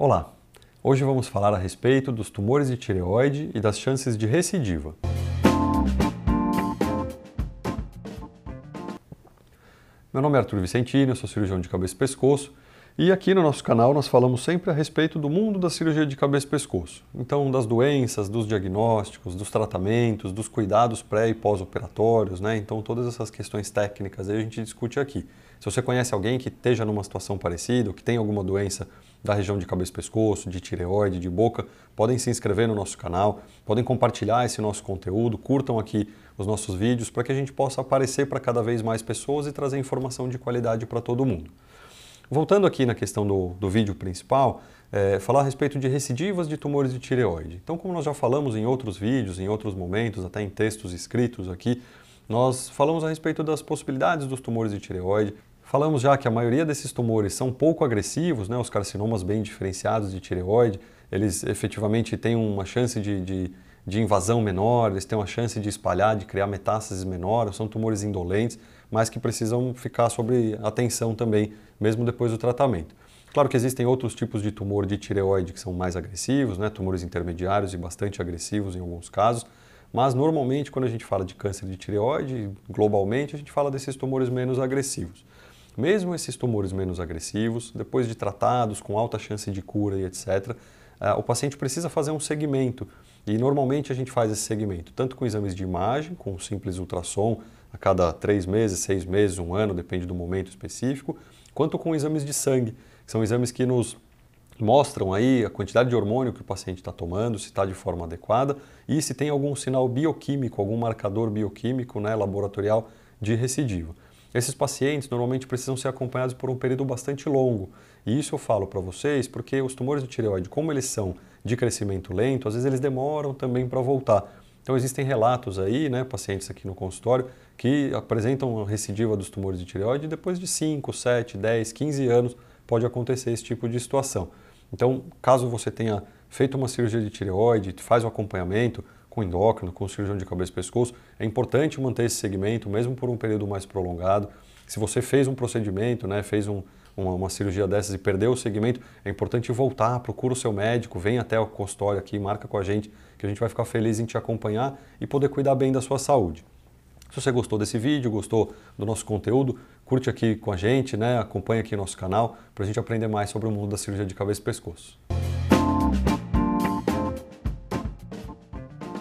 Olá, hoje vamos falar a respeito dos tumores de tireoide e das chances de recidiva. Meu nome é Arthur Vicentini, eu sou cirurgião de cabeça e pescoço e aqui no nosso canal nós falamos sempre a respeito do mundo da cirurgia de cabeça e pescoço. Então, das doenças, dos diagnósticos, dos tratamentos, dos cuidados pré e pós-operatórios, né? Então, todas essas questões técnicas aí a gente discute aqui. Se você conhece alguém que esteja numa situação parecida, ou que tem alguma doença da região de cabeça e pescoço, de tireoide, de boca, podem se inscrever no nosso canal, podem compartilhar esse nosso conteúdo, curtam aqui os nossos vídeos para que a gente possa aparecer para cada vez mais pessoas e trazer informação de qualidade para todo mundo. Voltando aqui na questão do, do vídeo principal, é, falar a respeito de recidivas de tumores de tireoide. Então, como nós já falamos em outros vídeos, em outros momentos, até em textos escritos aqui, nós falamos a respeito das possibilidades dos tumores de tireoide. Falamos já que a maioria desses tumores são pouco agressivos, né, os carcinomas bem diferenciados de tireoide, eles efetivamente têm uma chance de, de, de invasão menor, eles têm uma chance de espalhar, de criar metástases menores, são tumores indolentes, mas que precisam ficar sob atenção também, mesmo depois do tratamento. Claro que existem outros tipos de tumor de tireoide que são mais agressivos, né? tumores intermediários e bastante agressivos em alguns casos, mas normalmente quando a gente fala de câncer de tireoide, globalmente, a gente fala desses tumores menos agressivos. Mesmo esses tumores menos agressivos, depois de tratados com alta chance de cura e etc., eh, o paciente precisa fazer um segmento e normalmente a gente faz esse segmento tanto com exames de imagem, com um simples ultrassom a cada três meses, seis meses, um ano, depende do momento específico, quanto com exames de sangue, que são exames que nos mostram aí a quantidade de hormônio que o paciente está tomando, se está de forma adequada e se tem algum sinal bioquímico, algum marcador bioquímico né, laboratorial de recidiva. Esses pacientes normalmente precisam ser acompanhados por um período bastante longo. E isso eu falo para vocês porque os tumores de tireoide, como eles são de crescimento lento, às vezes eles demoram também para voltar. Então existem relatos aí, né, pacientes aqui no consultório, que apresentam recidiva dos tumores de tireoide e depois de 5, 7, 10, 15 anos pode acontecer esse tipo de situação. Então, caso você tenha feito uma cirurgia de tireoide, faz o acompanhamento com endócrino, com cirurgião de cabeça e pescoço, é importante manter esse segmento, mesmo por um período mais prolongado. Se você fez um procedimento, né, fez um, uma, uma, cirurgia dessas e perdeu o segmento, é importante voltar, procura o seu médico, vem até o consultório aqui, marca com a gente, que a gente vai ficar feliz em te acompanhar e poder cuidar bem da sua saúde. Se você gostou desse vídeo, gostou do nosso conteúdo, curte aqui com a gente, né? acompanha aqui nosso canal para a gente aprender mais sobre o mundo da cirurgia de cabeça e pescoço.